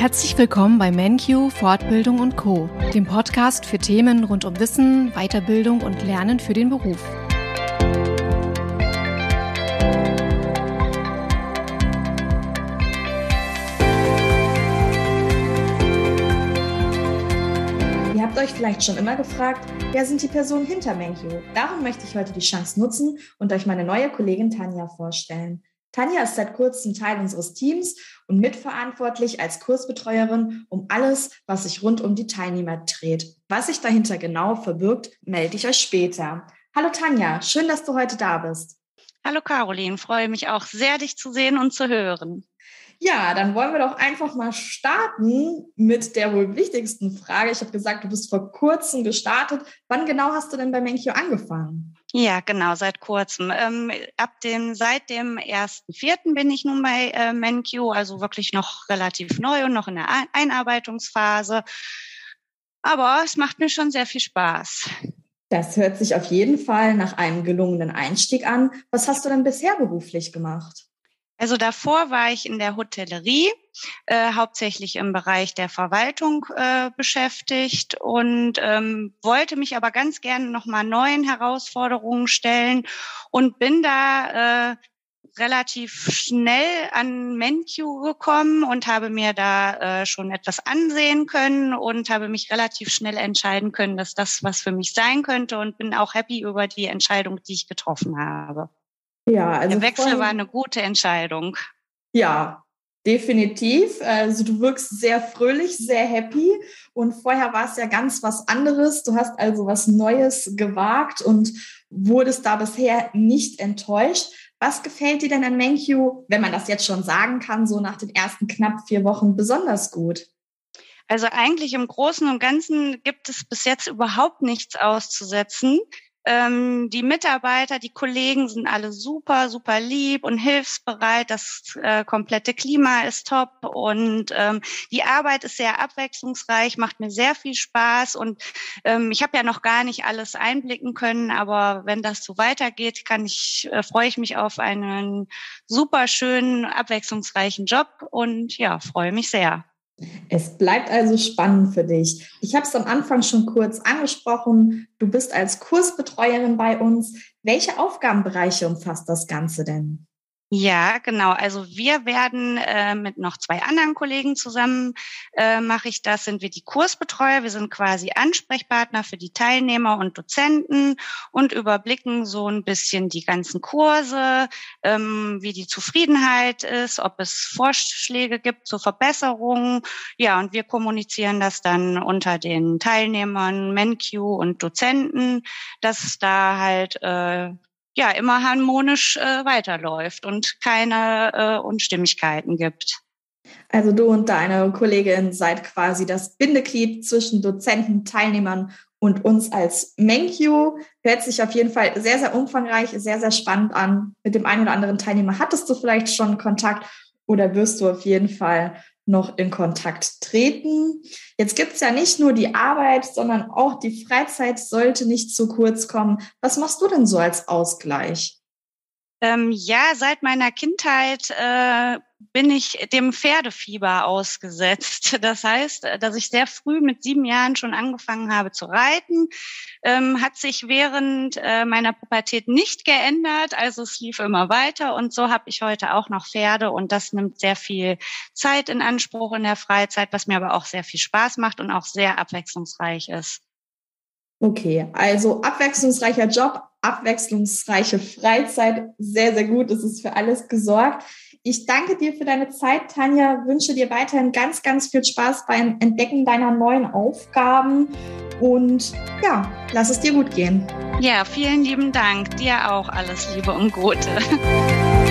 Herzlich willkommen bei MenQ Fortbildung und Co, dem Podcast für Themen rund um Wissen, Weiterbildung und Lernen für den Beruf. Ihr habt euch vielleicht schon immer gefragt, wer sind die Personen hinter MenQ? Darum möchte ich heute die Chance nutzen und euch meine neue Kollegin Tanja vorstellen. Tanja ist seit kurzem Teil unseres Teams und mitverantwortlich als Kursbetreuerin um alles, was sich rund um die Teilnehmer dreht. Was sich dahinter genau verbirgt, melde ich euch später. Hallo Tanja, schön, dass du heute da bist. Hallo Caroline, freue mich auch sehr, dich zu sehen und zu hören. Ja, dann wollen wir doch einfach mal starten mit der wohl wichtigsten Frage. Ich habe gesagt, du bist vor kurzem gestartet. Wann genau hast du denn bei Menkyo angefangen? Ja, genau, seit kurzem. Ähm, ab dem, seit dem ersten Vierten bin ich nun bei äh, MenQ, also wirklich noch relativ neu und noch in der Einarbeitungsphase. Aber es macht mir schon sehr viel Spaß. Das hört sich auf jeden Fall nach einem gelungenen Einstieg an. Was hast du denn bisher beruflich gemacht? Also davor war ich in der Hotellerie, äh, hauptsächlich im Bereich der Verwaltung äh, beschäftigt und ähm, wollte mich aber ganz gerne nochmal neuen Herausforderungen stellen und bin da äh, relativ schnell an MenQ gekommen und habe mir da äh, schon etwas ansehen können und habe mich relativ schnell entscheiden können, dass das was für mich sein könnte und bin auch happy über die Entscheidung, die ich getroffen habe. Ja, also der Wechsel war eine gute Entscheidung. Ja, definitiv. Also du wirkst sehr fröhlich, sehr happy und vorher war es ja ganz was anderes. Du hast also was Neues gewagt und wurdest da bisher nicht enttäuscht. Was gefällt dir denn an MenQ, wenn man das jetzt schon sagen kann, so nach den ersten knapp vier Wochen besonders gut? Also eigentlich im Großen und Ganzen gibt es bis jetzt überhaupt nichts auszusetzen. Ähm, die Mitarbeiter, die Kollegen sind alle super, super lieb und hilfsbereit. Das äh, komplette Klima ist top und ähm, die Arbeit ist sehr abwechslungsreich, macht mir sehr viel Spaß und ähm, ich habe ja noch gar nicht alles einblicken können, aber wenn das so weitergeht, kann ich äh, freue ich mich auf einen super schönen, abwechslungsreichen Job und ja, freue mich sehr. Es bleibt also spannend für dich. Ich habe es am Anfang schon kurz angesprochen. Du bist als Kursbetreuerin bei uns. Welche Aufgabenbereiche umfasst das Ganze denn? Ja, genau. Also wir werden äh, mit noch zwei anderen Kollegen zusammen äh, mache ich das, sind wir die Kursbetreuer. Wir sind quasi Ansprechpartner für die Teilnehmer und Dozenten und überblicken so ein bisschen die ganzen Kurse, ähm, wie die Zufriedenheit ist, ob es Vorschläge gibt zur Verbesserung. Ja, und wir kommunizieren das dann unter den Teilnehmern, MenQ und Dozenten, dass da halt äh, ja immer harmonisch äh, weiterläuft und keine äh, Unstimmigkeiten gibt. Also du und deine Kollegin seid quasi das Bindeglied zwischen Dozenten, Teilnehmern und uns als MenQ. Hört sich auf jeden Fall sehr, sehr umfangreich, sehr, sehr spannend an. Mit dem einen oder anderen Teilnehmer hattest du vielleicht schon Kontakt oder wirst du auf jeden Fall noch in Kontakt treten. Jetzt gibt es ja nicht nur die Arbeit, sondern auch die Freizeit sollte nicht zu kurz kommen. Was machst du denn so als Ausgleich? Ähm, ja, seit meiner Kindheit äh, bin ich dem Pferdefieber ausgesetzt. Das heißt, dass ich sehr früh mit sieben Jahren schon angefangen habe zu reiten, ähm, hat sich während äh, meiner Pubertät nicht geändert. Also es lief immer weiter und so habe ich heute auch noch Pferde und das nimmt sehr viel Zeit in Anspruch in der Freizeit, was mir aber auch sehr viel Spaß macht und auch sehr abwechslungsreich ist. Okay, also abwechslungsreicher Job, abwechslungsreiche Freizeit, sehr, sehr gut. Es ist für alles gesorgt. Ich danke dir für deine Zeit, Tanja. Wünsche dir weiterhin ganz, ganz viel Spaß beim Entdecken deiner neuen Aufgaben und ja, lass es dir gut gehen. Ja, vielen lieben Dank. Dir auch alles Liebe und Gute.